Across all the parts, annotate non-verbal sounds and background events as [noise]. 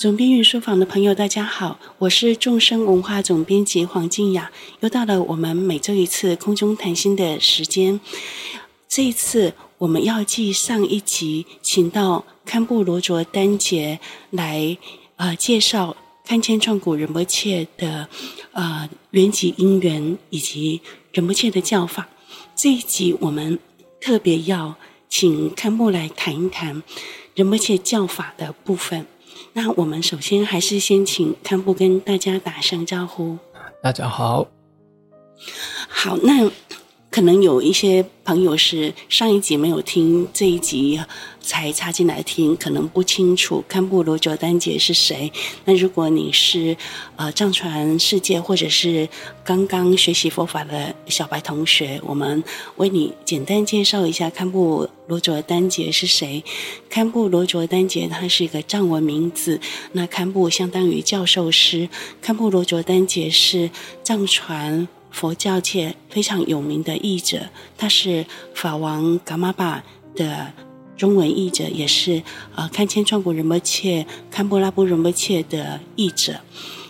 总编云书房的朋友，大家好，我是众生文化总编辑黄静雅。又到了我们每周一次空中谈心的时间。这一次，我们要继上一集，请到堪布罗卓丹杰来呃介绍堪千创古仁波切的呃缘起因缘以及仁波切的教法。这一集，我们特别要请堪布来谈一谈仁波切教法的部分。那我们首先还是先请堪布跟大家打声招呼。大家好。好，那。可能有一些朋友是上一集没有听，这一集才插进来听，可能不清楚堪布罗卓丹杰是谁。那如果你是呃藏传世界或者是刚刚学习佛法的小白同学，我们为你简单介绍一下堪布罗卓丹杰是谁。堪布罗卓丹杰他是一个藏文名字，那堪布相当于教授师，堪布罗卓丹杰是藏传。佛教界非常有名的译者，他是法王噶玛巴的中文译者，也是呃堪千创古仁波切、堪布拉布仁波切的译者。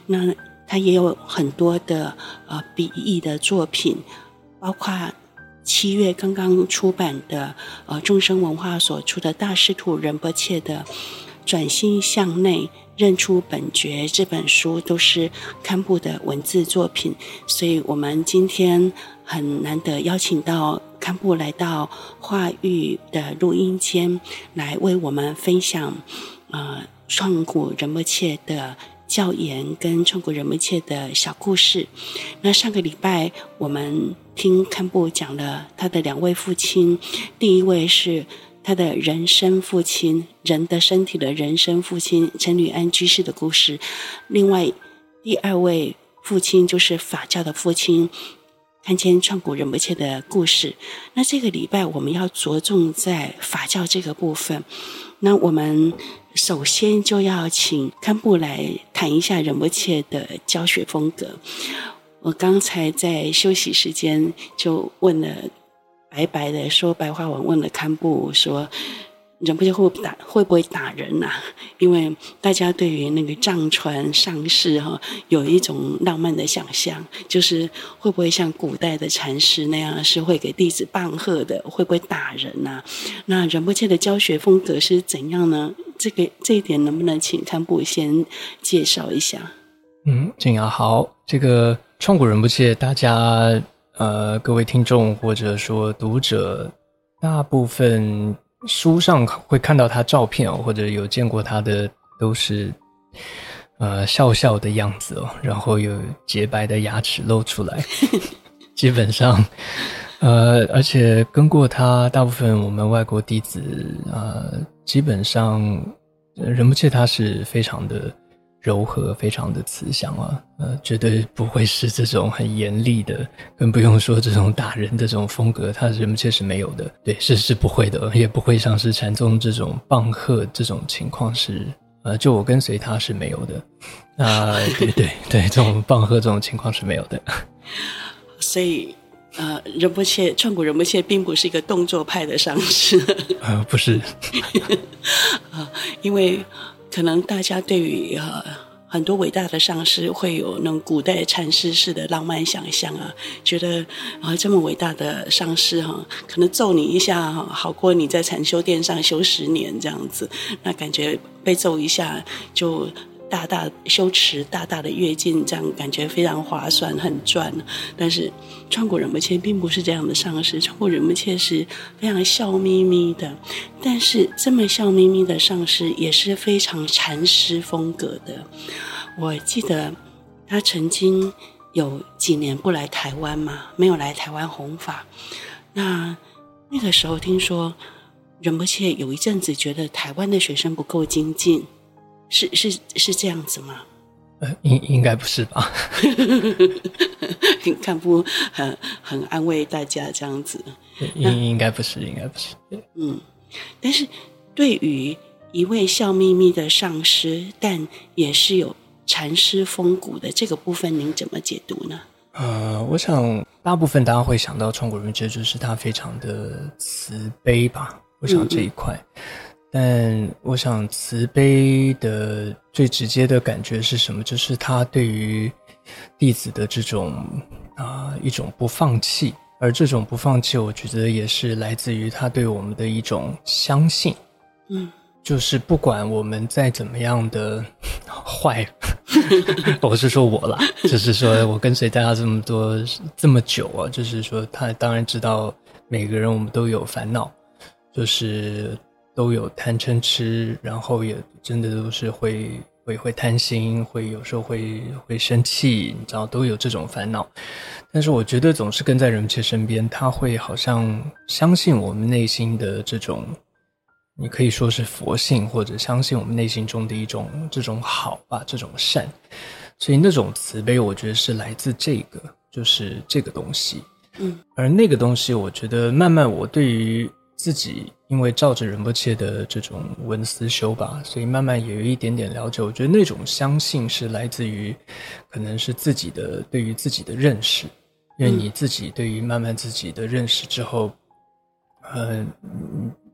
那他也有很多的呃笔译的作品，包括七月刚刚出版的呃众生文化所出的大师徒仁波切的转心向内。认出本觉这本书都是堪布的文字作品，所以我们今天很难得邀请到堪布来到化育的录音间，来为我们分享呃创古仁波切的教言跟创古仁波切的小故事。那上个礼拜我们听堪布讲了他的两位父亲，第一位是。他的人生父亲，人的身体的人生父亲陈履安居士的故事。另外，第二位父亲就是法教的父亲，堪千创古仁波切的故事。那这个礼拜我们要着重在法教这个部分。那我们首先就要请堪布来谈一下仁波切的教学风格。我刚才在休息时间就问了。白白的说白话文，问了堪布说：“仁波切会打会不会打人呐、啊？因为大家对于那个藏传上师哈有一种浪漫的想象，就是会不会像古代的禅师那样是会给弟子棒喝的？会不会打人呐、啊？那仁波切的教学风格是怎样呢？这个这一点能不能请堪布先介绍一下？”嗯，静雅好，这个创古仁波切大家。呃，各位听众或者说读者，大部分书上会看到他照片哦，或者有见过他的，都是呃笑笑的样子哦，然后有洁白的牙齿露出来，[laughs] 基本上，呃，而且跟过他大部分我们外国弟子啊，呃，基本上仁不切他是非常的。柔和，非常的慈祥啊，呃，绝对不会是这种很严厉的，更不用说这种打人的这种风格，他仁波切是没有的，对，是是不会的，也不会像是禅宗这种棒喝这种情况是，呃，就我跟随他是没有的，啊、呃，对对对，这种棒喝这种情况是没有的，[laughs] 所以，呃，仁波切创古仁波切并不是一个动作派的上师，呃，不是，啊，[laughs] 因为。可能大家对于呃很多伟大的上师会有那种古代禅师式的浪漫想象啊，觉得啊这么伟大的上师哈，可能揍你一下哈，好过你在禅修殿上修十年这样子，那感觉被揍一下就。大大修持，大大的跃进，这样感觉非常划算，很赚。但是创古仁波切并不是这样的上师，创古仁波切是非常笑眯眯的。但是这么笑眯眯的上师也是非常禅师风格的。我记得他曾经有几年不来台湾嘛，没有来台湾弘法。那那个时候听说仁波切有一阵子觉得台湾的学生不够精进。是是是这样子吗？呃，应应该不是吧？[laughs] 看不很很安慰大家这样子。应应该不是，应该不是。嗯，但是对于一位笑眯眯的上师，但也是有禅师风骨的这个部分，您怎么解读呢？呃，我想大部分大家会想到创古仁波切，就是他非常的慈悲吧。我想这一块。嗯但我想慈悲的最直接的感觉是什么？就是他对于弟子的这种啊、呃、一种不放弃，而这种不放弃，我觉得也是来自于他对我们的一种相信。嗯，就是不管我们再怎么样的坏，[laughs] 我是说我啦，就是说我跟随大家这么多这么久啊，就是说他当然知道每个人我们都有烦恼，就是。都有贪嗔痴，然后也真的都是会会会贪心，会有时候会会生气，你知道都有这种烦恼。但是我觉得总是跟在仁波切身边，他会好像相信我们内心的这种，你可以说是佛性，或者相信我们内心中的一种这种好吧，这种善。所以那种慈悲，我觉得是来自这个，就是这个东西。嗯，而那个东西，我觉得慢慢我对于。自己因为照着仁波切的这种文思修吧，所以慢慢也有一点点了解。我觉得那种相信是来自于，可能是自己的对于自己的认识，因为你自己对于慢慢自己的认识之后，呃，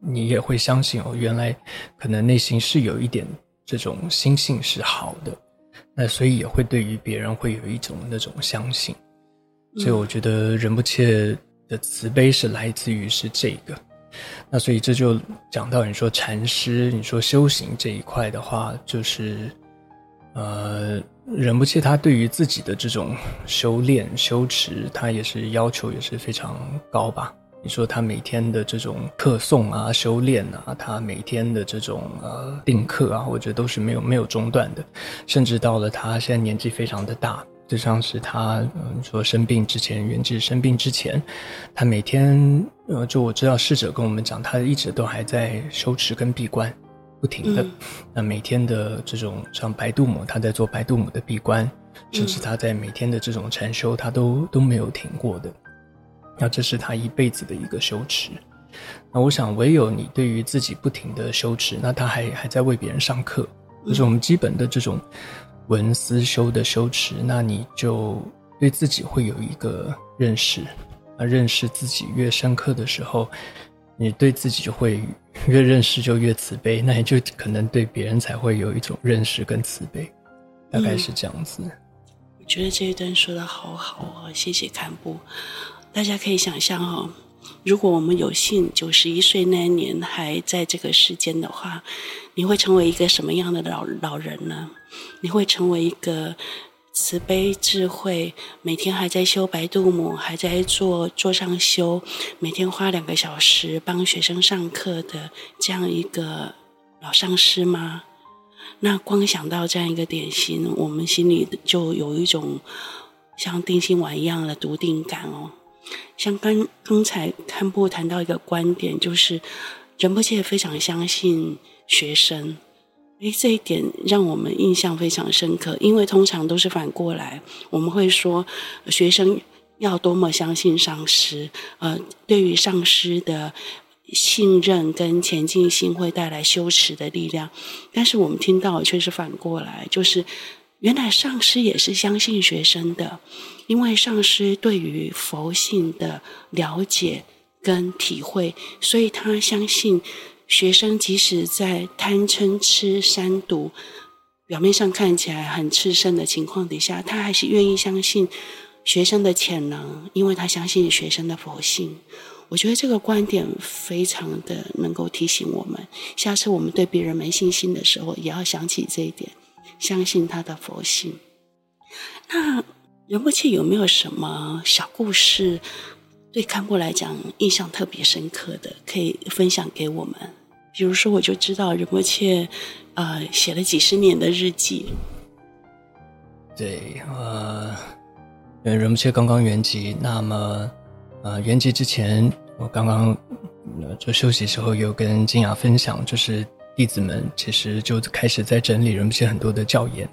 你也会相信哦，原来可能内心是有一点这种心性是好的，那所以也会对于别人会有一种那种相信。所以我觉得仁波切的慈悲是来自于是这个。那所以这就讲到你说禅师，你说修行这一块的话，就是，呃，仁不切他对于自己的这种修炼修持，他也是要求也是非常高吧？你说他每天的这种课诵啊、修炼啊，他每天的这种呃定课啊，我觉得都是没有没有中断的，甚至到了他现在年纪非常的大。就像是他，嗯，说生病之前，圆寂生病之前，他每天，呃，就我知道逝者跟我们讲，他一直都还在修持跟闭关，不停的。嗯、那每天的这种像白度母，他在做白度母的闭关，甚至他在每天的这种禅修，他都都没有停过的。那这是他一辈子的一个修持。那我想，唯有你对于自己不停的修持，那他还还在为别人上课，就是我们基本的这种。闻思修的修持，那你就对自己会有一个认识，啊，认识自己越深刻的时候，你对自己就会越认识就越慈悲，那你就可能对别人才会有一种认识跟慈悲，大概是这样子。我觉得这一段说得好好哦，谢谢堪布。大家可以想象哦，如果我们有幸九十一岁那一年还在这个世间的话，你会成为一个什么样的老老人呢？你会成为一个慈悲智慧，每天还在修白度母，还在做座上修，每天花两个小时帮学生上课的这样一个老上师吗？那光想到这样一个点心，我们心里就有一种像定心丸一样的笃定感哦。像刚刚才堪布谈到一个观点，就是仁波切非常相信学生。诶，这一点让我们印象非常深刻，因为通常都是反过来，我们会说学生要多么相信上师，呃，对于上师的信任跟前进心会带来修持的力量。但是我们听到却是反过来，就是原来上师也是相信学生的，因为上师对于佛性的了解跟体会，所以他相信。学生即使在贪嗔痴三毒，表面上看起来很炽盛的情况底下，他还是愿意相信学生的潜能，因为他相信学生的佛性。我觉得这个观点非常的能够提醒我们，下次我们对别人没信心的时候，也要想起这一点，相信他的佛性。那仁波切有没有什么小故事？对堪布来讲，印象特别深刻的，可以分享给我们。比如说，我就知道仁波切，呃，写了几十年的日记。对，呃，仁波切刚刚圆寂，那么，呃，圆寂之前，我刚刚就休息时候有跟金雅分享，就是弟子们其实就开始在整理仁波切很多的教研。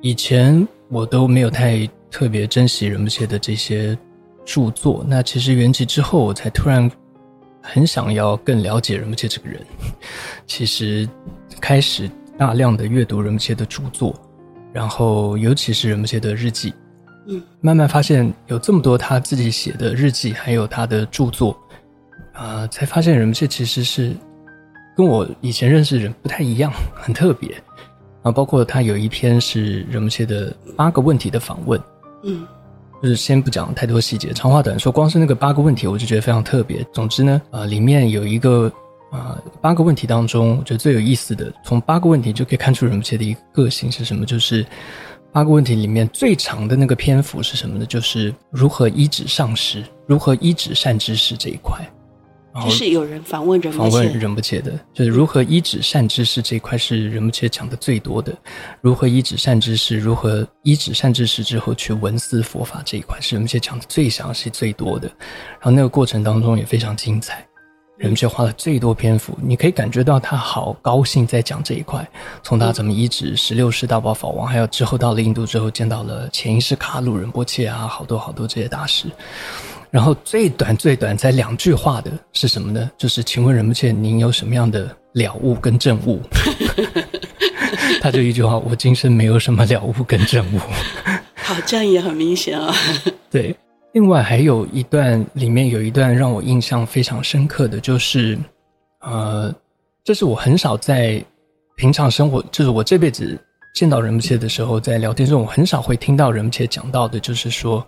以前我都没有太特别珍惜仁波切的这些。著作，那其实圆寂之后，我才突然很想要更了解仁波切这个人。其实开始大量的阅读仁波切的著作，然后尤其是仁波切的日记，嗯，慢慢发现有这么多他自己写的日记，还有他的著作，啊、呃，才发现仁波切其实是跟我以前认识的人不太一样，很特别。啊，包括他有一篇是仁波切的八个问题的访问，嗯，就是先不讲太多细节，长话短说，光是那个八个问题，我就觉得非常特别。总之呢，啊，里面有一个啊八个问题当中，我觉得最有意思的，从八个问题就可以看出仁波切的一个个性是什么，就是八个问题里面最长的那个篇幅是什么呢？就是如何依止上师，如何依止善知识这一块。就是有人访问仁波切，访问仁波切的，就是如何依止善知识这一块是仁波切讲的最多的。如何依止善知识，如何依止善知识之后去闻思佛法这一块是仁波切讲的最详细、最多的。然后那个过程当中也非常精彩，仁波切花了最多篇幅，你可以感觉到他好高兴在讲这一块。从他怎么依止十六世大宝法王，还有之后到了印度之后见到了前一世卡鲁仁波切啊，好多好多这些大师。然后最短最短才两句话的是什么呢？就是请问仁波切，您有什么样的了悟跟证悟？[laughs] 他就一句话：我今生没有什么了悟跟证悟。好，这样也很明显啊、哦。[laughs] 对，另外还有一段，里面有一段让我印象非常深刻的就是，呃，这是我很少在平常生活，就是我这辈子见到仁波切的时候，在聊天中我很少会听到仁波切讲到的，就是说。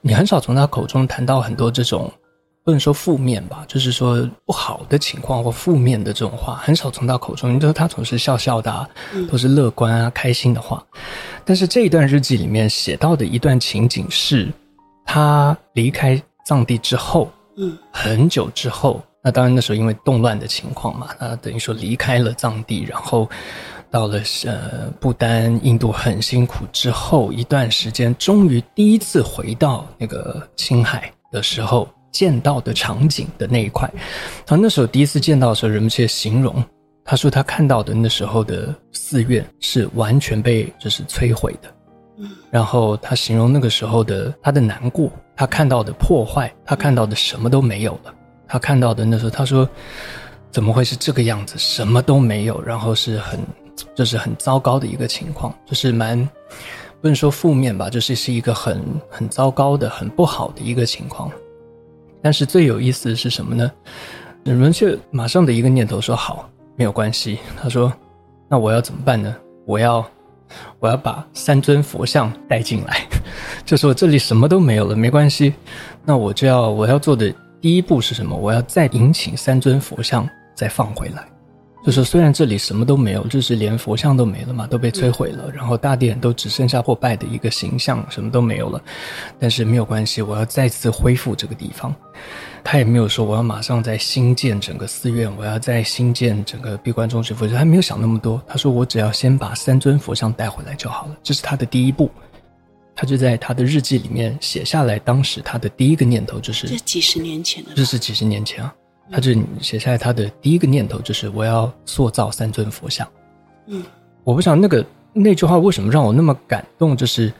你很少从他口中谈到很多这种，不能说负面吧，就是说不好的情况或负面的这种话，很少从他口中。你说他总是笑笑的啊，都是乐观啊、开心的话。但是这一段日记里面写到的一段情景是，他离开藏地之后，嗯，很久之后，那当然那时候因为动乱的情况嘛，那等于说离开了藏地，然后。到了呃不丹、印度很辛苦之后一段时间，终于第一次回到那个青海的时候见到的场景的那一块。他那时候第一次见到的时候，人们却形容，他说他看到的那时候的寺院是完全被就是摧毁的。嗯，然后他形容那个时候的他的难过，他看到的破坏，他看到的什么都没有了。他看到的那时候，他说怎么会是这个样子？什么都没有，然后是很。就是很糟糕的一个情况，就是蛮不能说负面吧，就是是一个很很糟糕的、很不好的一个情况。但是最有意思的是什么呢？人们却马上的一个念头说：“好，没有关系。”他说：“那我要怎么办呢？我要我要把三尊佛像带进来，[laughs] 就说这里什么都没有了，没关系。那我就要我要做的第一步是什么？我要再迎请三尊佛像再放回来。”就是虽然这里什么都没有，就是连佛像都没了嘛，都被摧毁了，然后大殿都只剩下破败的一个形象，什么都没有了，但是没有关系，我要再次恢复这个地方。他也没有说我要马上再新建整个寺院，我要再新建整个闭关中学佛像，他没有想那么多。他说我只要先把三尊佛像带回来就好了，这是他的第一步。他就在他的日记里面写下来，当时他的第一个念头就是，这几十年前的，这是几十年前啊。他就写下来，他的第一个念头就是我要塑造三尊佛像。嗯，我不知道那个那句话为什么让我那么感动，就是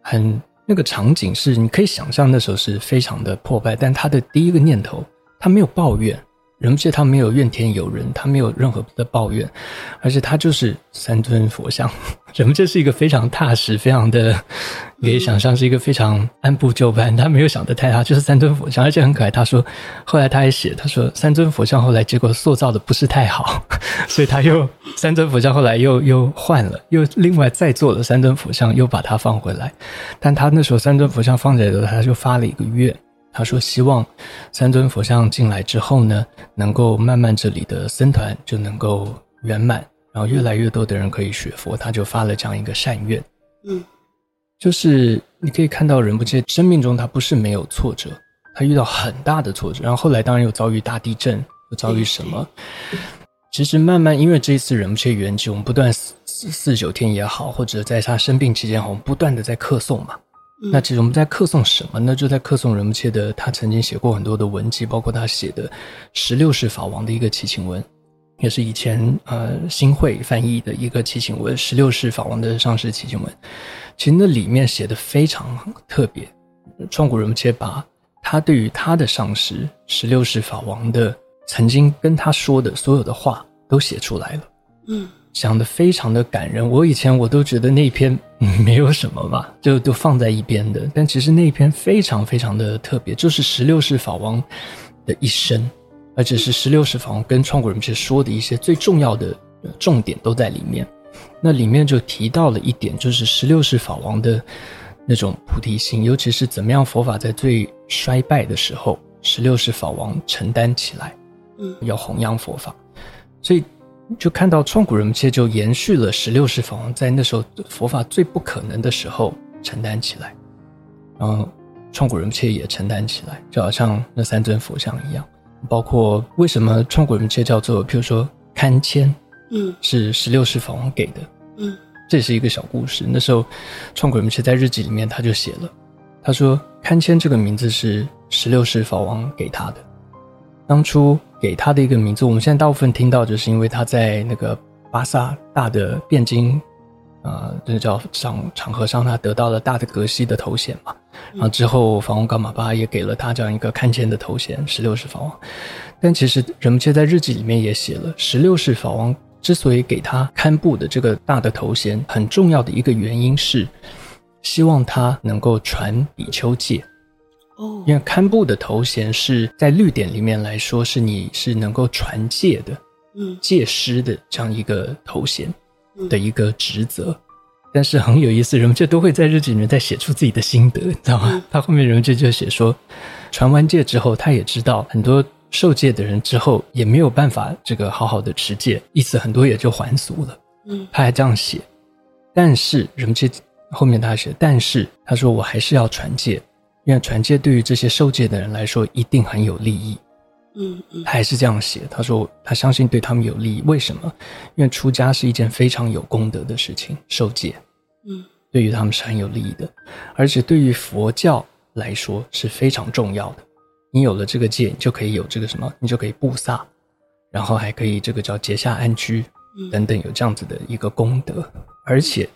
很那个场景是你可以想象那时候是非常的破败，但他的第一个念头，他没有抱怨。仁波切他没有怨天尤人，他没有任何的抱怨，而且他就是三尊佛像。仁波切是一个非常踏实，非常的，可以想象是一个非常按部就班。他没有想得太大，就是三尊佛像，而且很可爱。他说，后来他还写，他说三尊佛像后来结果塑造的不是太好，[laughs] 所以他又三尊佛像后来又又换了，又另外再做了三尊佛像，又把它放回来。但他那时候三尊佛像放在的时候，他就发了一个愿。他说：“希望三尊佛像进来之后呢，能够慢慢这里的僧团就能够圆满，然后越来越多的人可以学佛。”他就发了这样一个善愿。嗯，就是你可以看到仁不切生命中他不是没有挫折，他遇到很大的挫折，然后后来当然又遭遇大地震，又遭遇什么？其实慢慢因为这一次仁不切圆寂，我们不断四四九天也好，或者在他生病期间，我们不断的在客诵嘛。那其实我们在客颂什么呢？就在客颂仁波切的，他曾经写过很多的文集，包括他写的十六世法王的一个祈请文，也是以前呃新会翻译的一个祈请文，十六世法王的上师祈请文。其实那里面写的非常特别，创古仁波切把他对于他的上师十六世法王的曾经跟他说的所有的话都写出来了。嗯。讲的非常的感人，我以前我都觉得那篇没有什么嘛，就都放在一边的。但其实那篇非常非常的特别，就是十六世法王的一生，而且是十六世法王跟创古仁波切说的一些最重要的重点都在里面。那里面就提到了一点，就是十六世法王的那种菩提心，尤其是怎么样佛法在最衰败的时候，十六世法王承担起来，嗯，要弘扬佛法，所以就看到创古仁波切就延续了十六世法王在那时候佛法最不可能的时候承担起来，然后创古仁波切也承担起来，就好像那三尊佛像一样，包括为什么创古仁波切叫做，譬如说堪谦。嗯，是十六世法王给的。嗯，这是一个小故事。那时候，创古仁波切在日记里面他就写了，他说堪谦这个名字是十六世法王给他的。当初给他的一个名字，我们现在大部分听到，就是因为他在那个巴萨大的汴京，啊、呃，这叫场场合上，他得到了大的格西的头衔嘛。然后之后，法王伽马巴也给了他这样一个看见的头衔，十六世法王。但其实人们却在日记里面也写了，十六世法王。之所以给他堪布的这个大的头衔，很重要的一个原因是，希望他能够传比丘戒。哦，因为堪布的头衔是在律典里面来说，是你是能够传戒的，嗯，戒师的这样一个头衔的一个职责。但是很有意思，人们就都会在日记里面再写出自己的心得，你知道吗？他后面人们就就写说，传完戒之后，他也知道很多。受戒的人之后也没有办法这个好好的持戒，意思很多也就还俗了。嗯，他还这样写，但是人们这后面他写，但是他说我还是要传戒，因为传戒对于这些受戒的人来说一定很有利益。嗯嗯，他还是这样写，他说他相信对他们有利益。为什么？因为出家是一件非常有功德的事情，受戒，嗯，对于他们是很有利益的，而且对于佛教来说是非常重要的。你有了这个戒，你就可以有这个什么，你就可以布萨，然后还可以这个叫结下安居，等等，有这样子的一个功德。而且，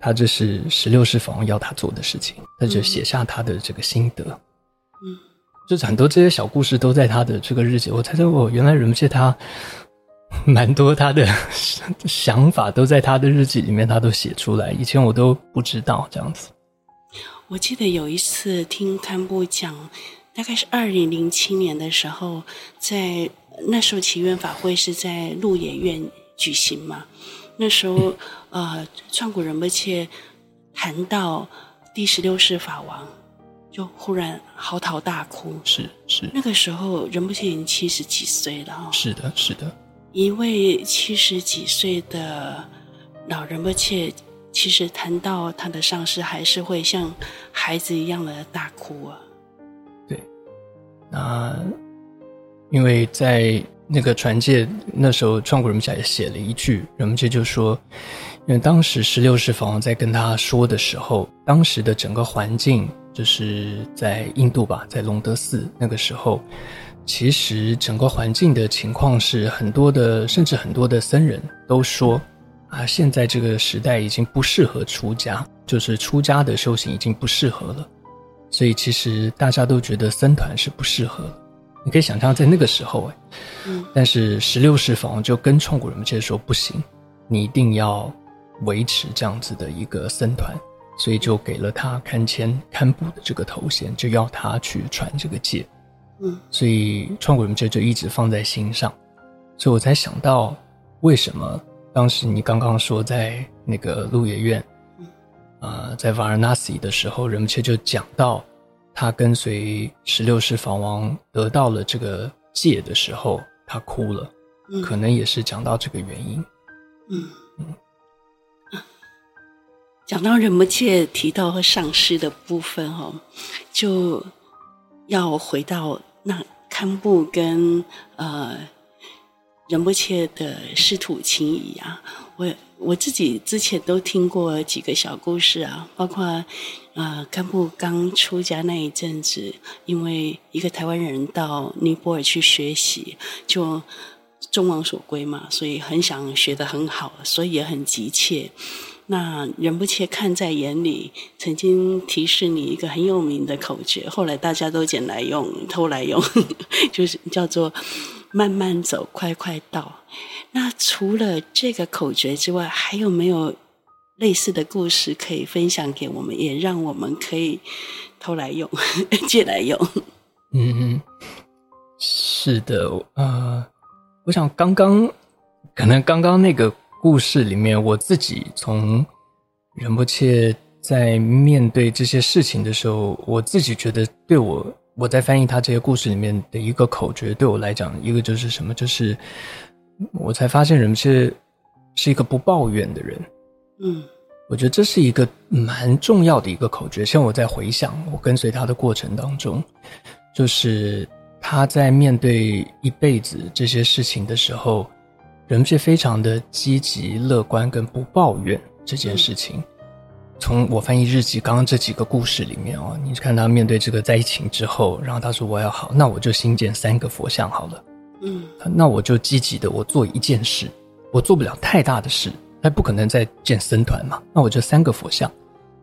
他这是十六世法王要他做的事情，他就写下他的这个心得。嗯，就是很多这些小故事都在他的这个日记。我猜猜，我原来仁波切他 [laughs] 蛮多他的 [laughs] 想法都在他的日记里面，他都写出来。以前我都不知道这样子。我记得有一次听堪布讲。大概是二零零七年的时候，在那时候祈愿法会是在鹿野苑举行嘛。那时候，呃，创古仁波切谈到第十六世法王，就忽然嚎啕大哭。是是，那个时候仁波切已经七十几岁了哈。是的，是的。一位七十几岁的老仁波切，其实谈到他的上师，还是会像孩子一样的大哭啊。对那，因为在那个传戒那时候，创古人们家也写了一句，人们这就说，因为当时十六世法王在跟他说的时候，当时的整个环境就是在印度吧，在龙德寺那个时候，其实整个环境的情况是很多的，甚至很多的僧人都说，啊，现在这个时代已经不适合出家，就是出家的修行已经不适合了。所以其实大家都觉得僧团是不适合，你可以想象在那个时候哎，嗯，但是十六世法王就跟创古仁波切说不行，你一定要维持这样子的一个僧团，所以就给了他堪谦堪布的这个头衔，就要他去传这个戒，嗯，所以创古仁波切就一直放在心上，所以我才想到为什么当时你刚刚说在那个鹿野苑。呃，在瓦尔纳西的时候，人们切就讲到，他跟随十六世法王得到了这个戒的时候，他哭了，嗯、可能也是讲到这个原因。嗯嗯，讲到仁波切提到和上师的部分哦，就要回到那堪布跟呃仁波切的师徒情谊啊，我。我自己之前都听过几个小故事啊，包括，呃，堪布刚出家那一阵子，因为一个台湾人到尼泊尔去学习，就众望所归嘛，所以很想学得很好，所以也很急切。那仁不切看在眼里，曾经提示你一个很有名的口诀，后来大家都捡来用，偷来用，[laughs] 就是叫做“慢慢走，快快到”。那除了这个口诀之外，还有没有类似的故事可以分享给我们，也让我们可以偷来用、[laughs] 借来用？嗯，是的，呃，我想刚刚可能刚刚那个故事里面，我自己从仁波切在面对这些事情的时候，我自己觉得对我我在翻译他这些故事里面的一个口诀，对我来讲，一个就是什么，就是我才发现仁波切是一个不抱怨的人，嗯。我觉得这是一个蛮重要的一个口诀。像我在回想我跟随他的过程当中，就是他在面对一辈子这些事情的时候，人是非常的积极、乐观跟不抱怨这件事情。从我翻译日记刚刚这几个故事里面哦，你看他面对这个灾情之后，然后他说：“我要好，那我就新建三个佛像好了。”嗯，那我就积极的我做一件事，我做不了太大的事。他不可能再建僧团嘛？那我就三个佛像，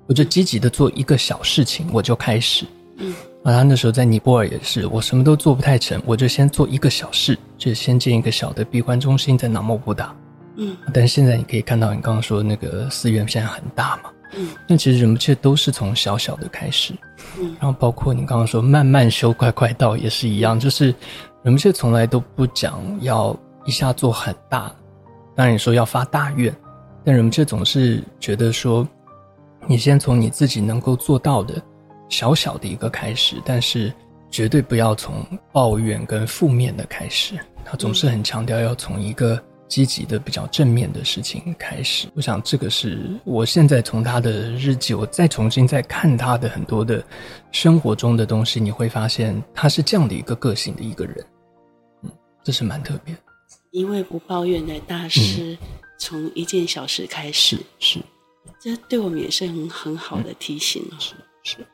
我就积极的做一个小事情，我就开始。嗯，啊，他那时候在尼泊尔也是，我什么都做不太成，我就先做一个小事，就先建一个小的闭关中心在南貘布达。嗯，但是现在你可以看到，你刚刚说那个寺院现在很大嘛。嗯，那其实人不切都是从小小的开始。嗯，然后包括你刚刚说慢慢修，快快到也是一样，就是人不切从来都不讲要一下做很大，当然你说要发大愿。但仁波切总是觉得说，你先从你自己能够做到的小小的一个开始，但是绝对不要从抱怨跟负面的开始。他总是很强调要从一个积极的、比较正面的事情开始。我想这个是我现在从他的日记，我再重新再看他的很多的生活中的东西，你会发现他是这样的一个个性的一个人。嗯，这是蛮特别。一位不抱怨的大师。嗯从一件小事开始，是，是这对我们也是很很好的提醒哦。是是。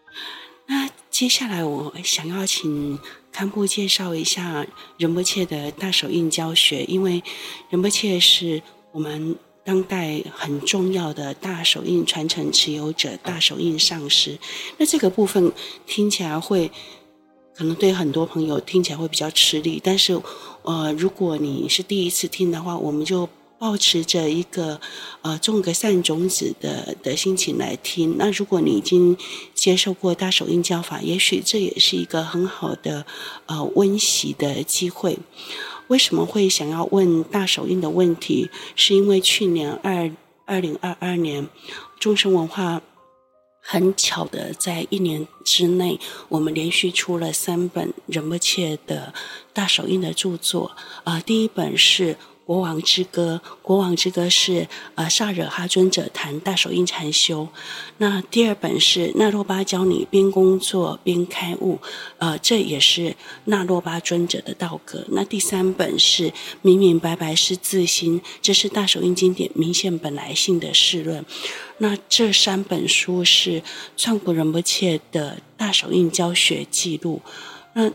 那接下来我想要请堪布介绍一下仁波切的大手印教学，因为仁波切是我们当代很重要的大手印传承持有者，大手印上师。那这个部分听起来会可能对很多朋友听起来会比较吃力，但是呃，如果你是第一次听的话，我们就。抱持着一个呃种个善种子的的心情来听。那如果你已经接受过大手印教法，也许这也是一个很好的呃温习的机会。为什么会想要问大手印的问题？是因为去年二二零二二年，众生文化很巧的在一年之内，我们连续出了三本仁波切的大手印的著作。啊、呃，第一本是。国王之歌，国王之歌是呃萨惹哈尊者谈大手印禅修。那第二本是那洛巴教你边工作边开悟，呃，这也是那洛巴尊者的道格。那第三本是明明白白是自心，这是大手印经典明现本来性的释论。那这三本书是创古仁波切的大手印教学记录。那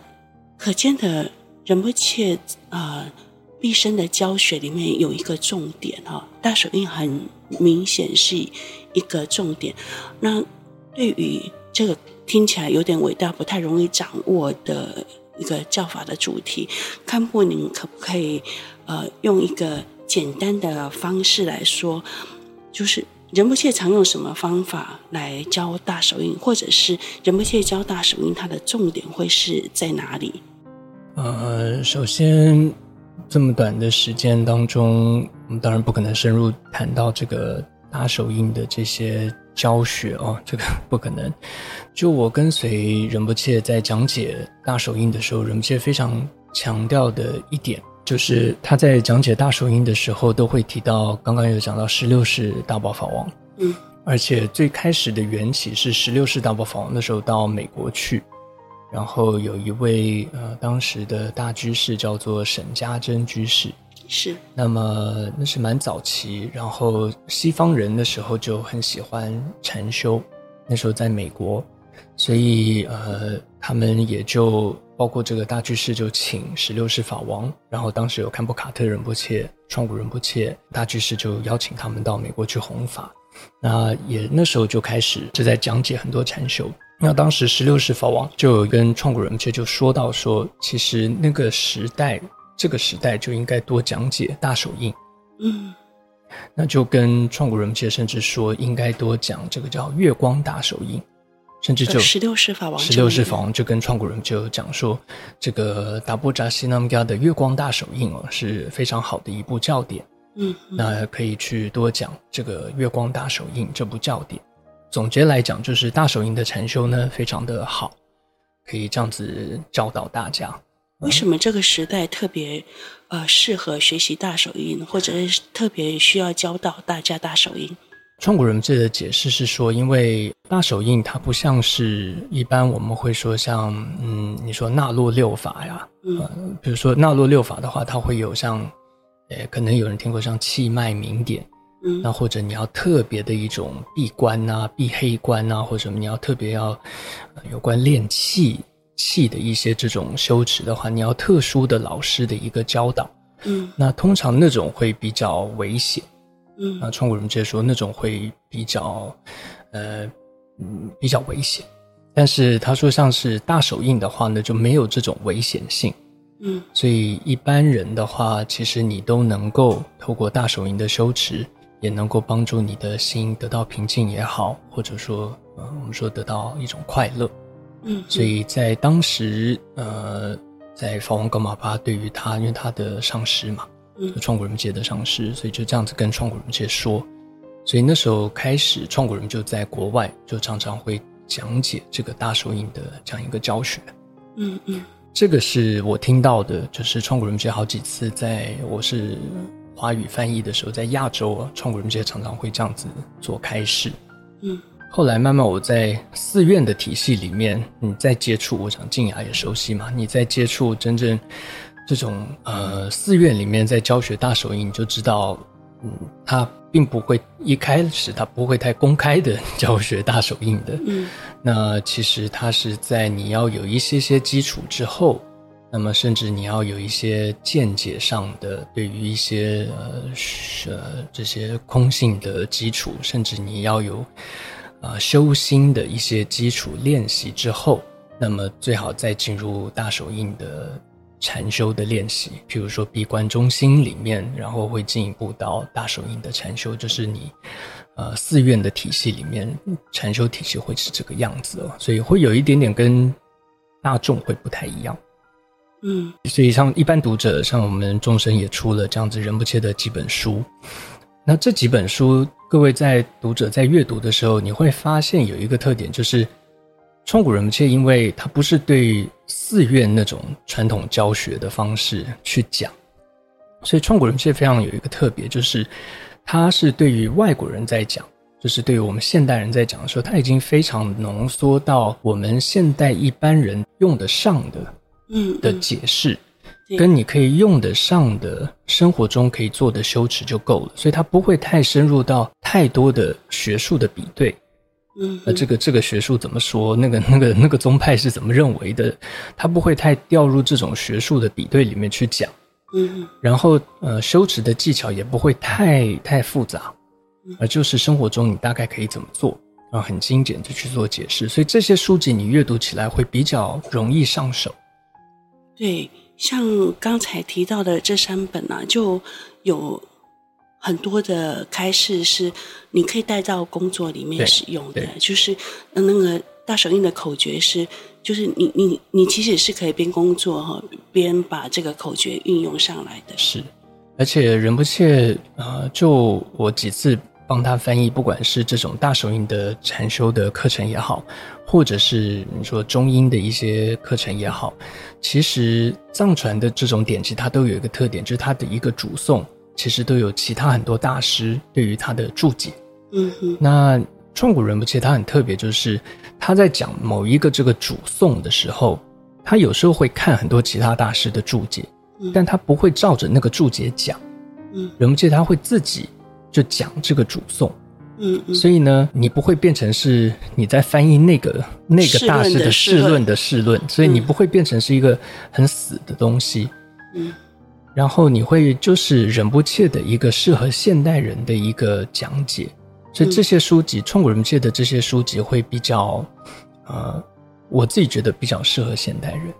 可见的仁波切啊。毕生的教学里面有一个重点哈，大手印很明显是一个重点。那对于这个听起来有点伟大、不太容易掌握的一个教法的主题，堪布您可不可以呃用一个简单的方式来说，就是仁波切常用什么方法来教大手印，或者是仁波切教大手印它的重点会是在哪里？呃，首先。这么短的时间当中，我们当然不可能深入谈到这个大手印的这些教学哦，[laughs] 这个不可能。就我跟随仁波切在讲解大手印的时候，仁波切非常强调的一点，就是他在讲解大手印的时候，都会提到刚刚有讲到十六世大宝法王，嗯，而且最开始的缘起是十六世大宝法王的时候到美国去。然后有一位呃，当时的大居士叫做沈家珍居士，是。那么那是蛮早期，然后西方人的时候就很喜欢禅修，那时候在美国，所以呃，他们也就包括这个大居士就请十六世法王，然后当时有堪布卡特仁波切、创古仁波切，大居士就邀请他们到美国去弘法，那也那时候就开始就在讲解很多禅修。那当时十六世法王就有跟创古仁波切就说到说，其实那个时代，这个时代就应该多讲解大手印。嗯，那就跟创古仁波切甚至说应该多讲这个叫月光大手印，甚至就十六世法王，十六世法王就跟创古人就讲说，这个达波扎西那姆加的月光大手印哦，是非常好的一部教典。嗯，那可以去多讲这个月光大手印这部教典。总结来讲，就是大手印的禅修呢，非常的好，可以这样子教导大家。为什么这个时代特别呃适合学习大手印，或者是特别需要教导大家大手印？创古仁波切的解释是说，因为大手印它不像是一般我们会说像嗯，你说那洛六法呀，嗯、呃，比如说那洛六法的话，它会有像。诶，可能有人听过像气脉明点，嗯，那或者你要特别的一种闭关啊、闭黑关啊，或者什么你要特别要、呃、有关练气气的一些这种修持的话，你要特殊的老师的一个教导，嗯，那通常那种会比较危险，嗯，那创古仁波切说那种会比较，呃，嗯，比较危险，但是他说像是大手印的话呢，就没有这种危险性。嗯，所以一般人的话，其实你都能够透过大手印的修持，也能够帮助你的心得到平静也好，或者说，呃，我们说得到一种快乐。嗯，所以在当时，呃，在法王噶玛巴对于他，因为他的上师嘛，嗯，创古仁波切的上师，所以就这样子跟创古人界说。所以那时候开始，创古人就在国外就常常会讲解这个大手印的这样一个教学。嗯嗯。这个是我听到的，就是创古人节好几次在我是华语翻译的时候，在亚洲啊，创古人节常常会这样子做开始。嗯，后来慢慢我在寺院的体系里面，你在接触，我想静雅也熟悉嘛，你在接触真正这种呃寺院里面在教学大手印，你就知道，嗯，他并不会一开始他不会太公开的 [laughs] 教学大手印的。嗯。那其实它是在你要有一些些基础之后，那么甚至你要有一些见解上的，对于一些呃呃这些空性的基础，甚至你要有啊、呃、修心的一些基础练习之后，那么最好再进入大手印的禅修的练习，譬如说闭关中心里面，然后会进一步到大手印的禅修，就是你。呃，寺院的体系里面，禅修体系会是这个样子哦，所以会有一点点跟大众会不太一样。嗯，所以像一般读者，像我们众生也出了这样子人不切的几本书。那这几本书，各位在读者在阅读的时候，你会发现有一个特点，就是创古仁波切，因为他不是对寺院那种传统教学的方式去讲，所以创古仁波切非常有一个特别，就是。他是对于外国人在讲，就是对于我们现代人在讲的时候，他已经非常浓缩到我们现代一般人用得上的，嗯的解释，跟你可以用得上的生活中可以做的修持就够了。所以他不会太深入到太多的学术的比对，嗯，那这个这个学术怎么说？那个那个那个宗派是怎么认为的？他不会太掉入这种学术的比对里面去讲。嗯，然后呃，修持的技巧也不会太太复杂，而就是生活中你大概可以怎么做，然后很精简的去做解释，所以这些书籍你阅读起来会比较容易上手。对，像刚才提到的这三本呢、啊，就有很多的开示是你可以带到工作里面使用的，就是那个。大手印的口诀是，就是你你你其实是可以边工作哈，边把这个口诀运用上来的。是，而且仁不切呃，就我几次帮他翻译，不管是这种大手印的禅修的课程也好，或者是你说中英的一些课程也好，其实藏传的这种典籍它都有一个特点，就是它的一个主颂，其实都有其他很多大师对于他的注解。嗯哼，那。创古仁波切他很特别，就是他在讲某一个这个主颂的时候，他有时候会看很多其他大师的注解，但他不会照着那个注解讲。嗯，仁不切他会自己就讲这个主颂。嗯嗯，所以呢，你不会变成是你在翻译那个那个大师的释论的释论，所以你不会变成是一个很死的东西。嗯，然后你会就是忍不切的一个适合现代人的一个讲解。所以这些书籍，创古人界的这些书籍会比较，呃，我自己觉得比较适合现代人。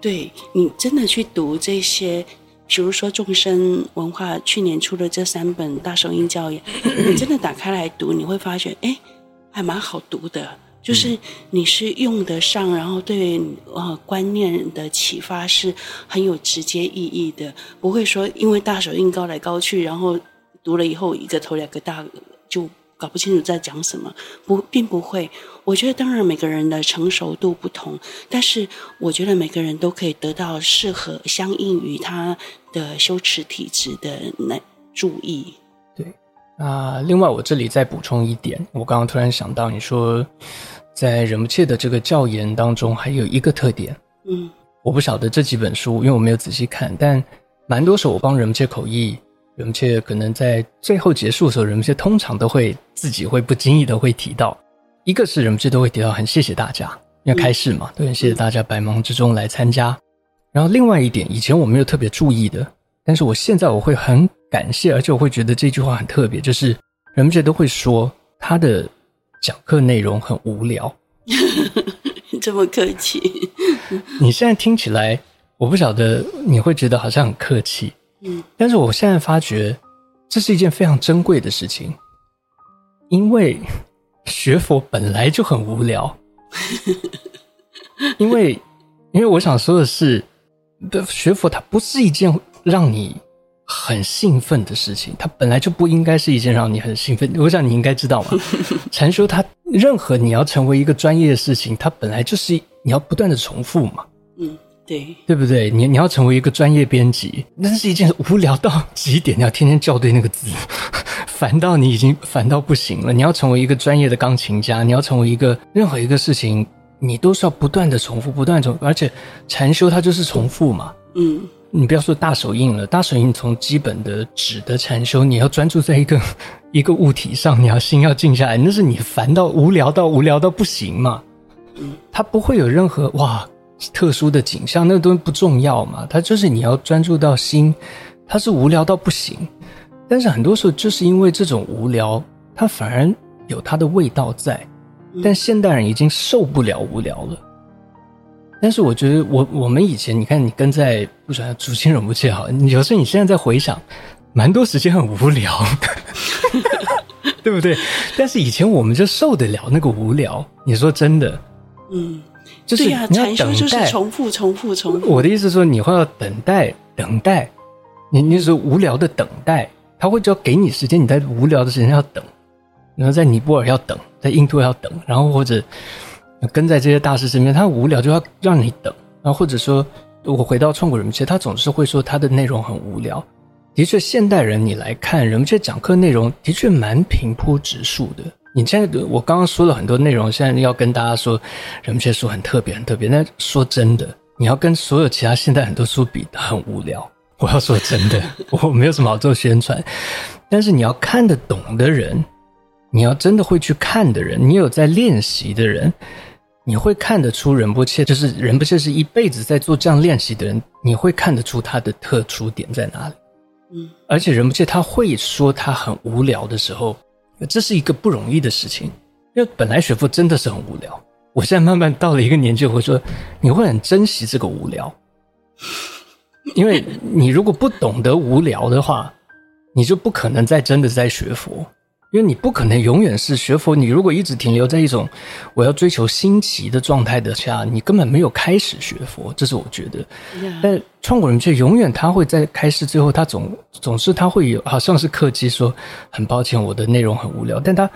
对，你真的去读这些，比如说众生文化去年出的这三本大声音教养，你真的打开来读，你会发现，哎，还蛮好读的，就是你是用得上，然后对呃观念的启发是很有直接意义的，不会说因为大手印高来高去，然后读了以后一个头两个大就搞不清楚在讲什么，不，并不会。我觉得当然每个人的成熟度不同，但是我觉得每个人都可以得到适合相应于他的羞耻体质的那注意。啊，另外我这里再补充一点，我刚刚突然想到，你说在仁波切的这个教研当中还有一个特点，嗯，我不晓得这几本书，因为我没有仔细看，但蛮多时候我帮仁波切口译，仁波切可能在最后结束的时候，仁波切通常都会自己会不经意的会提到，一个是仁波切都会提到很谢谢大家，因为开示嘛，都很谢谢大家百忙之中来参加，然后另外一点以前我没有特别注意的，但是我现在我会很。感谢，而且我会觉得这句话很特别，就是人们都会说他的讲课内容很无聊。[laughs] 这么客气？[laughs] 你现在听起来，我不晓得你会觉得好像很客气，嗯，但是我现在发觉这是一件非常珍贵的事情，因为学佛本来就很无聊，[laughs] 因为因为我想说的是，学佛它不是一件让你。很兴奋的事情，它本来就不应该是一件让你很兴奋。我想你应该知道嘛，[laughs] 禅修它任何你要成为一个专业的事情，它本来就是你要不断的重复嘛。嗯，对，对不对？你你要成为一个专业编辑，那是一件无聊到极点，你要天天校对那个字，[laughs] 烦到你已经烦到不行了。你要成为一个专业的钢琴家，你要成为一个任何一个事情，你都是要不断的重复，不断重复，而且禅修它就是重复嘛。嗯。你不要说大手印了，大手印从基本的纸的禅修，你要专注在一个一个物体上，你要心要静下来，那是你烦到无聊到无聊到不行嘛。它不会有任何哇特殊的景象，那个东西不重要嘛。它就是你要专注到心，它是无聊到不行。但是很多时候就是因为这种无聊，它反而有它的味道在。但现代人已经受不了无聊了。但是我觉得我，我我们以前，你看你跟在不喜欢竹青仁波切好，你有时候你现在在回想，蛮多时间很无聊，[laughs] 对不对？但是以前我们就受得了那个无聊。你说真的？嗯，就是你要等待，就是重复、重复、重复。我的意思是说，你会要等待、等待。你你说无聊的等待，他会就要给你时间，你在无聊的时间要等，然后在尼泊尔要等，在印度要等，然后或者。跟在这些大师身边，他无聊就要让你等，然后或者说，我回到创古仁波切，他总是会说他的内容很无聊。的确，现代人你来看仁波切讲课内容的确蛮平铺直述的。你现在我刚刚说了很多内容，现在要跟大家说仁波切书很特别，很特别。那说真的，你要跟所有其他现代很多书比，很无聊。我要说真的，[laughs] 我没有什么好做宣传，但是你要看得懂的人，你要真的会去看的人，你有在练习的人。你会看得出仁波切，就是仁波切是一辈子在做这样练习的人，你会看得出他的特殊点在哪里。嗯，而且仁波切他会说他很无聊的时候，这是一个不容易的事情，因为本来学佛真的是很无聊。我现在慢慢到了一个年纪，我会说你会很珍惜这个无聊，因为你如果不懂得无聊的话，你就不可能再真的在学佛。因为你不可能永远是学佛，你如果一直停留在一种我要追求新奇的状态的下，你根本没有开始学佛，这是我觉得。但创古人却永远他会在开始最后，他总总是他会有好像是客气说很抱歉我的内容很无聊，但他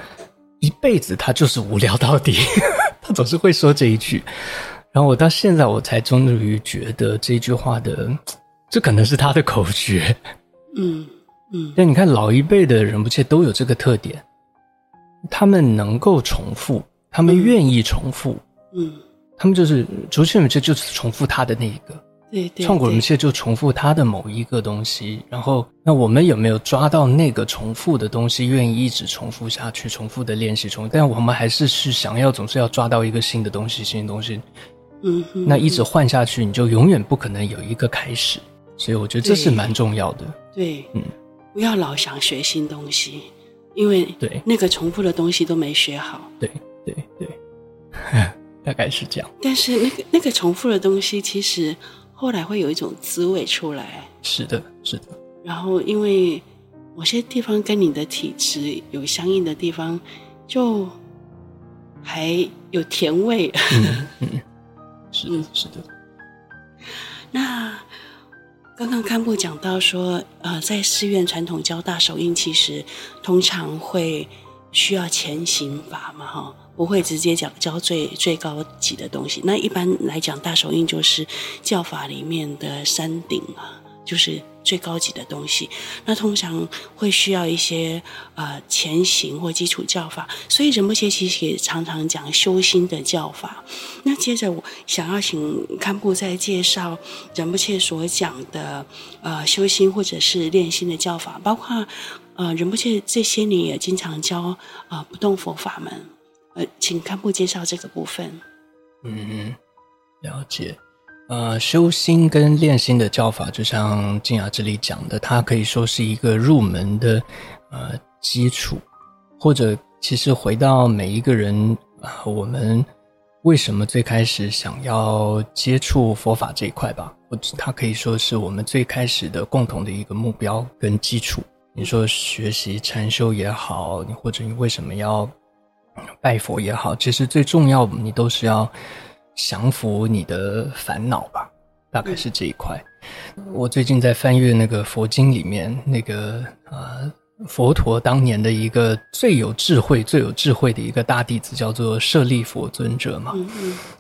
一辈子他就是无聊到底，[laughs] 他总是会说这一句。然后我到现在我才终于觉得这句话的，这可能是他的口诀。嗯。嗯，但你看老一辈的人不切都有这个特点，他们能够重复，他们愿意重复，嗯，他们就是竹青仁波切就是重复他的那一个，对对，创古人切就重复他的某一个东西，然后那我们有没有抓到那个重复的东西，愿意一直重复下去，重复的练习，重复，但我们还是是想要总是要抓到一个新的东西，新的东西，嗯，那一直换下去，你就永远不可能有一个开始，所以我觉得这是蛮重要的，对，对。嗯。不要老想学新东西，因为对那个重复的东西都没学好。对对对，[laughs] 大概是这样。但是那个那个重复的东西，其实后来会有一种滋味出来。是的，是的。然后因为某些地方跟你的体质有相应的地方，就还有甜味。嗯嗯，是的，是的。那刚刚堪布讲到说，呃，在寺院传统教大手印，其实通常会需要前行法嘛，哈，不会直接讲教最最高级的东西。那一般来讲，大手印就是教法里面的山顶啊，就是。最高级的东西，那通常会需要一些呃前行或基础教法，所以仁波切其实也常常讲修心的教法。那接着我想要请堪布再介绍仁波切所讲的呃修心或者是练心的教法，包括呃仁波切这些年也经常教啊、呃、不动佛法门，呃，请堪布介绍这个部分。嗯，了解。呃，修心跟练心的教法，就像静雅这里讲的，它可以说是一个入门的呃基础，或者其实回到每一个人啊、我们为什么最开始想要接触佛法这一块吧，或者它可以说是我们最开始的共同的一个目标跟基础。你说学习禅修也好，你或者你为什么要拜佛也好，其实最重要，你都是要。降服你的烦恼吧，大概是这一块。我最近在翻阅那个佛经里面，那个呃，佛陀当年的一个最有智慧、最有智慧的一个大弟子，叫做舍利佛尊者嘛。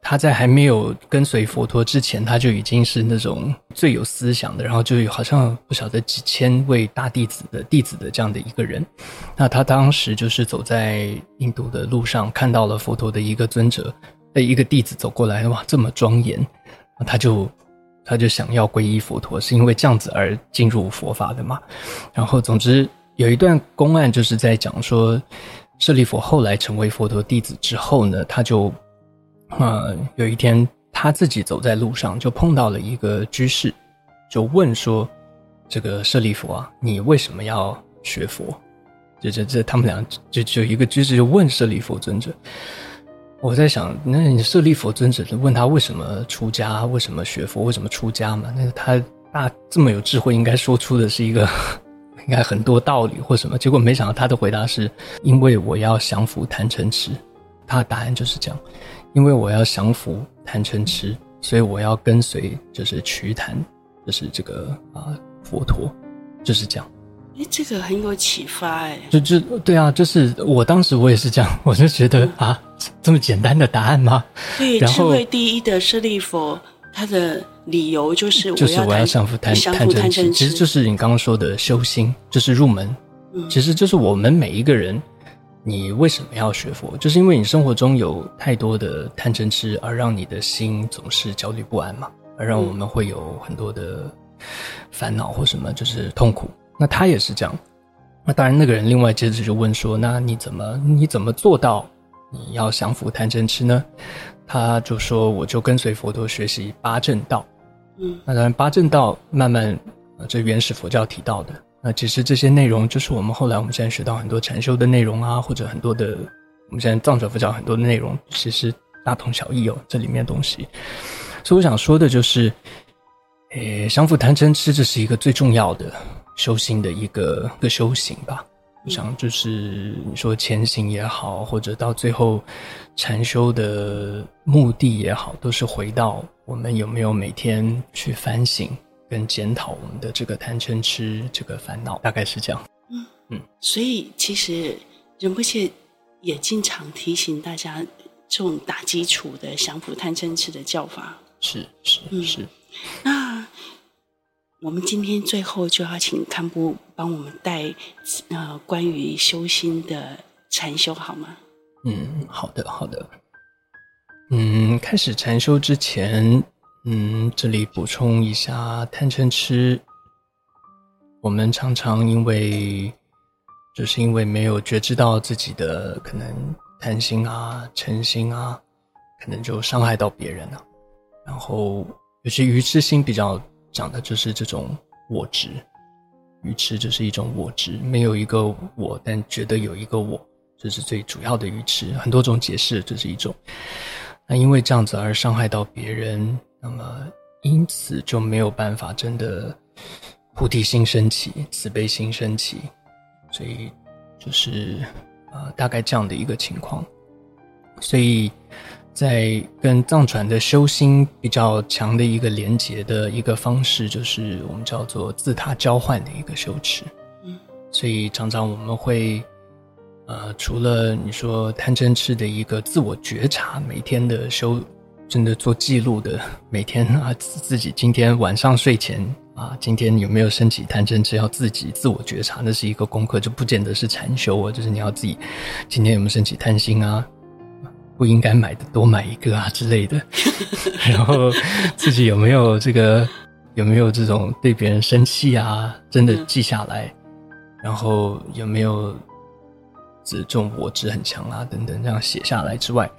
他在还没有跟随佛陀之前，他就已经是那种最有思想的，然后就有好像不晓得几千位大弟子的弟子的这样的一个人。那他当时就是走在印度的路上，看到了佛陀的一个尊者。被一个弟子走过来，哇，这么庄严，他就他就想要皈依佛陀，是因为这样子而进入佛法的嘛。然后，总之有一段公案，就是在讲说，舍利弗后来成为佛陀弟子之后呢，他就啊、呃，有一天他自己走在路上，就碰到了一个居士，就问说：“这个舍利弗啊，你为什么要学佛？”这这这，他们俩就就一个居士就问舍利弗尊者。我在想，那你舍利弗尊者问他为什么出家，为什么学佛，为什么出家嘛？那他大这么有智慧，应该说出的是一个应该很多道理或什么。结果没想到他的回答是因为我要降服贪嗔痴。他的答案就是这样，因为我要降服贪嗔痴，所以我要跟随就是瞿昙，就是这个啊佛陀，就是这样。哎，这个很有启发哎！就就对啊，就是我当时我也是这样，我就觉得啊，这么简单的答案吗？对，智慧第一的舍利佛，他的理由就是我要就是我要降服贪贪嗔痴，其实就是你刚刚说的修心，就是入门。嗯，其实就是我们每一个人，你为什么要学佛？就是因为你生活中有太多的贪嗔痴，而让你的心总是焦虑不安嘛，而让我们会有很多的烦恼或什么，就是痛苦。那他也是这样，那当然，那个人另外接着就问说：“那你怎么你怎么做到你要降服贪嗔痴呢？”他就说：“我就跟随佛陀学习八正道。”嗯，那当然，八正道慢慢这原始佛教提到的，那其实这些内容就是我们后来我们现在学到很多禅修的内容啊，或者很多的我们现在藏传佛教很多的内容，其实大同小异哦，这里面的东西。所以我想说的就是，诶，降服贪嗔痴，这是一个最重要的。修心的一个一个修行吧，我想就是你说前行也好，或者到最后禅修的目的也好，都是回到我们有没有每天去反省跟检讨我们的这个贪嗔痴这个烦恼，大概是这样。嗯。嗯，所以其实仁波切也经常提醒大家，这种打基础的降服贪嗔痴的教法，是是是。是。那我们今天最后就要请堪布帮我们带呃关于修心的禅修好吗？嗯，好的，好的。嗯，开始禅修之前，嗯，这里补充一下贪嗔痴。我们常常因为就是因为没有觉知到自己的可能贪心啊、嗔心啊，可能就伤害到别人了。然后有些愚痴心比较。讲的就是这种我执，愚痴就是一种我执，没有一个我，但觉得有一个我，这是最主要的愚痴。很多种解释，这是一种。那因为这样子而伤害到别人，那么因此就没有办法真的菩提心升起，慈悲心升起，所以就是呃大概这样的一个情况。所以在跟藏传的修心比较强的一个连接的一个方式，就是我们叫做自他交换的一个修持。嗯，所以常常我们会。呃，除了你说贪嗔痴的一个自我觉察，每天的修，真的做记录的，每天啊自己今天晚上睡前啊，今天有没有升起贪嗔痴，要自己自我觉察，那是一个功课，就不见得是禅修啊，就是你要自己今天有没有升起贪心啊，不应该买的多买一个啊之类的，[laughs] 然后自己有没有这个有没有这种对别人生气啊，真的记下来，然后有没有。这种我执很强啊，等等，这样写下来之外，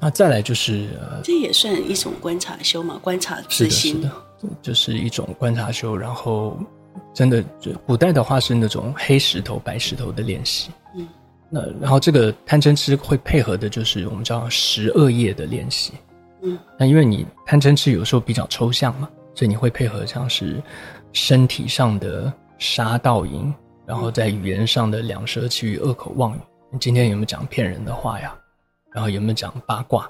那再来就是，呃，这也算一种观察修嘛，观察自心，是的，是的，就是一种观察修。然后，真的，就古代的话是那种黑石头、白石头的练习。嗯，那然后这个贪嗔痴会配合的就是我们叫十二业的练习。嗯，那因为你贪嗔痴有时候比较抽象嘛，所以你会配合像是身体上的杀盗淫。然后在语言上的两舌其语恶口妄语，你今天有没有讲骗人的话呀？然后有没有讲八卦？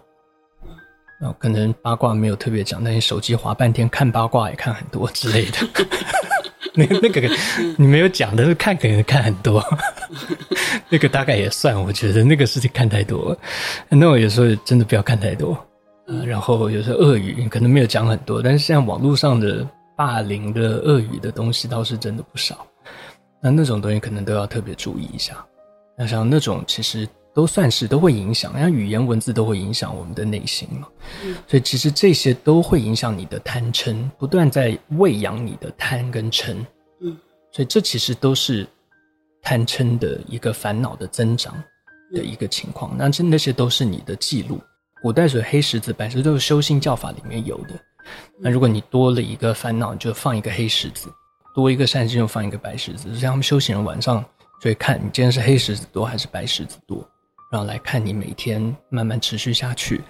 然后可能八卦没有特别讲，但你手机滑半天看八卦也看很多之类的。[laughs] [laughs] 那那个你没有讲，但是看可能看很多。[laughs] 那个大概也算，我觉得那个事情看太多。那我有时候真的不要看太多。嗯，然后有时候恶语可能没有讲很多，但是像网络上的霸凌的恶语的东西倒是真的不少。那那种东西可能都要特别注意一下。那像那种其实都算是都会影响，像语言文字都会影响我们的内心嘛。嗯。所以其实这些都会影响你的贪嗔，不断在喂养你的贪跟嗔。嗯。所以这其实都是贪嗔的一个烦恼的增长的一个情况。那这那些都是你的记录。古代所谓黑石子、白石子都是修心教法里面有的。那如果你多了一个烦恼，你就放一个黑石子。多一个善心，就放一个白石子，就像他们修行人晚上就会看你今天是黑石子多还是白石子多，然后来看你每天慢慢持续下去，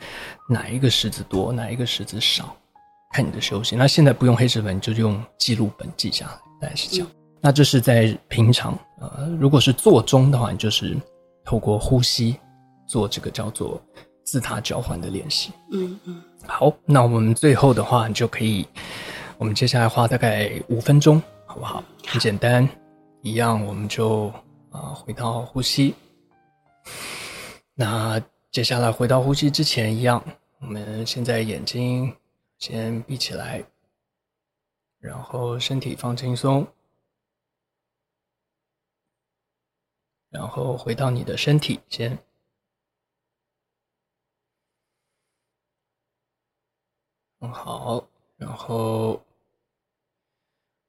哪一个石子多，哪一个石子少，看你的修行。那现在不用黑石本，就用记录本记下来，大概是这样。嗯、那这是在平常，呃，如果是坐中的话，你就是透过呼吸做这个叫做自他交换的练习。嗯嗯。好，那我们最后的话，你就可以，我们接下来花大概五分钟。好不好？很简单，一样，我们就啊回到呼吸。那接下来回到呼吸之前，一样，我们现在眼睛先闭起来，然后身体放轻松，然后回到你的身体先。很好，然后。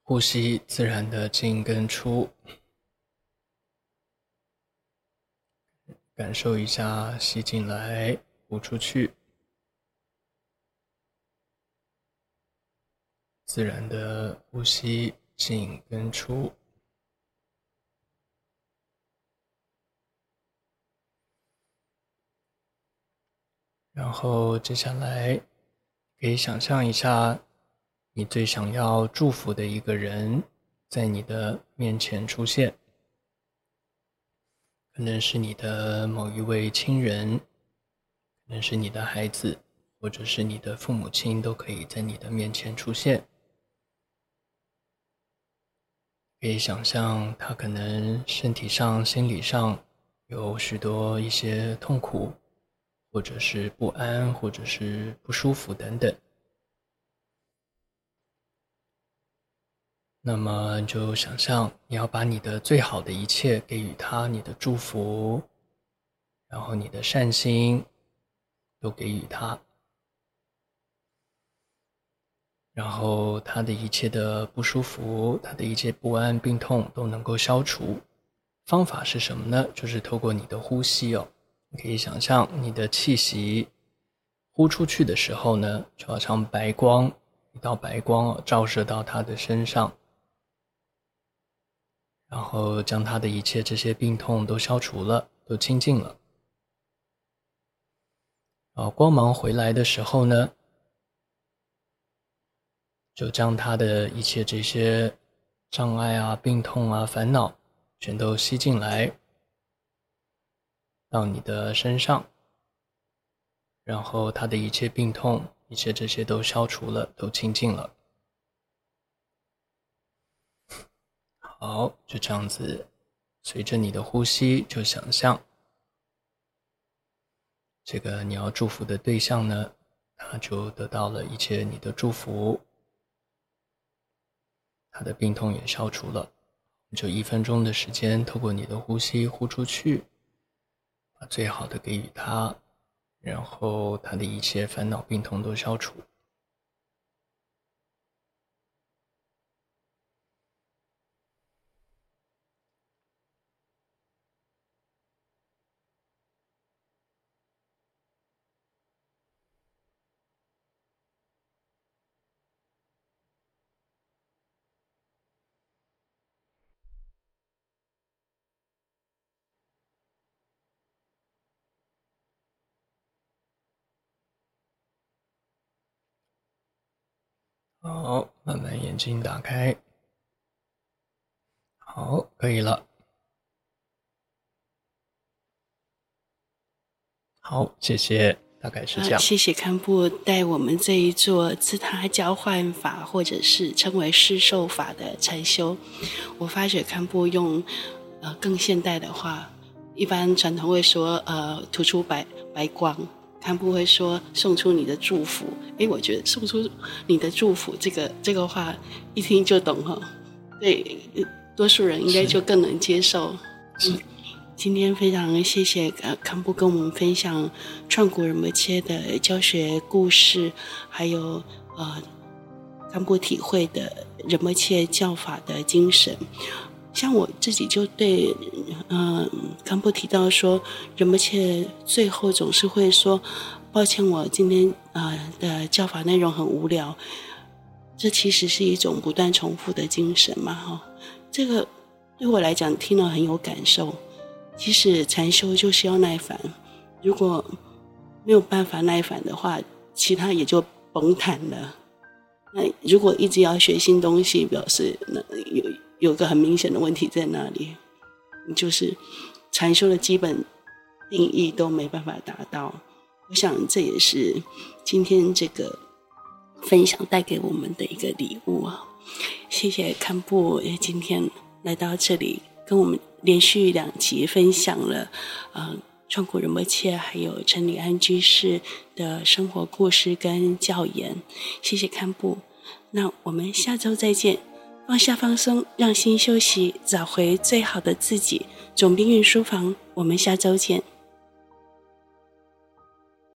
呼吸自然的进跟出，感受一下吸进来，呼出去，自然的呼吸进跟出，然后接下来可以想象一下。你最想要祝福的一个人，在你的面前出现，可能是你的某一位亲人，可能是你的孩子，或者是你的父母亲，都可以在你的面前出现。可以想象他可能身体上、心理上有许多一些痛苦，或者是不安，或者是不舒服等等。那么就想象你要把你的最好的一切给予他，你的祝福，然后你的善心都给予他，然后他的一切的不舒服，他的一切不安、病痛都能够消除。方法是什么呢？就是透过你的呼吸哦，你可以想象你的气息呼出去的时候呢，就好像白光，一道白光，照射到他的身上。然后将他的一切这些病痛都消除了，都清净了。然后光芒回来的时候呢，就将他的一切这些障碍啊、病痛啊、烦恼，全都吸进来，到你的身上。然后他的一切病痛，一切这些都消除了，都清净了。好，就这样子，随着你的呼吸，就想象这个你要祝福的对象呢，他就得到了一切你的祝福，他的病痛也消除了。就一分钟的时间，透过你的呼吸呼出去，把最好的给予他，然后他的一切烦恼病痛都消除。好，慢慢眼睛打开。好，可以了。好，谢谢，大概是这样。谢谢堪布带我们这一座自他交换法，或者是称为施受法的禅修。我发觉堪布用呃更现代的话，一般传统会说呃吐出白白光。堪布会说送出你的祝福，哎，我觉得送出你的祝福这个这个话一听就懂哈，对，多数人应该就更能接受。嗯，今天非常谢谢呃堪布跟我们分享创古仁波切的教学故事，还有呃堪布体会的仁波切教法的精神。像我自己就对，嗯、呃，堪布提到说，人们却最后总是会说，抱歉，我今天、呃、的教法内容很无聊。这其实是一种不断重复的精神嘛，哈。这个对我来讲听了很有感受。其实禅修就是要耐烦，如果没有办法耐烦的话，其他也就甭谈了。那如果一直要学新东西，表示那有。有个很明显的问题在那里，就是禅修的基本定义都没办法达到。我想这也是今天这个分享带给我们的一个礼物啊！谢谢堪布也今天来到这里，跟我们连续两集分享了呃创古仁波切还有陈履安居士的生活故事跟教言。谢谢堪布，那我们下周再见。放下放松，让心休息，找回最好的自己。总兵运书房，我们下周见。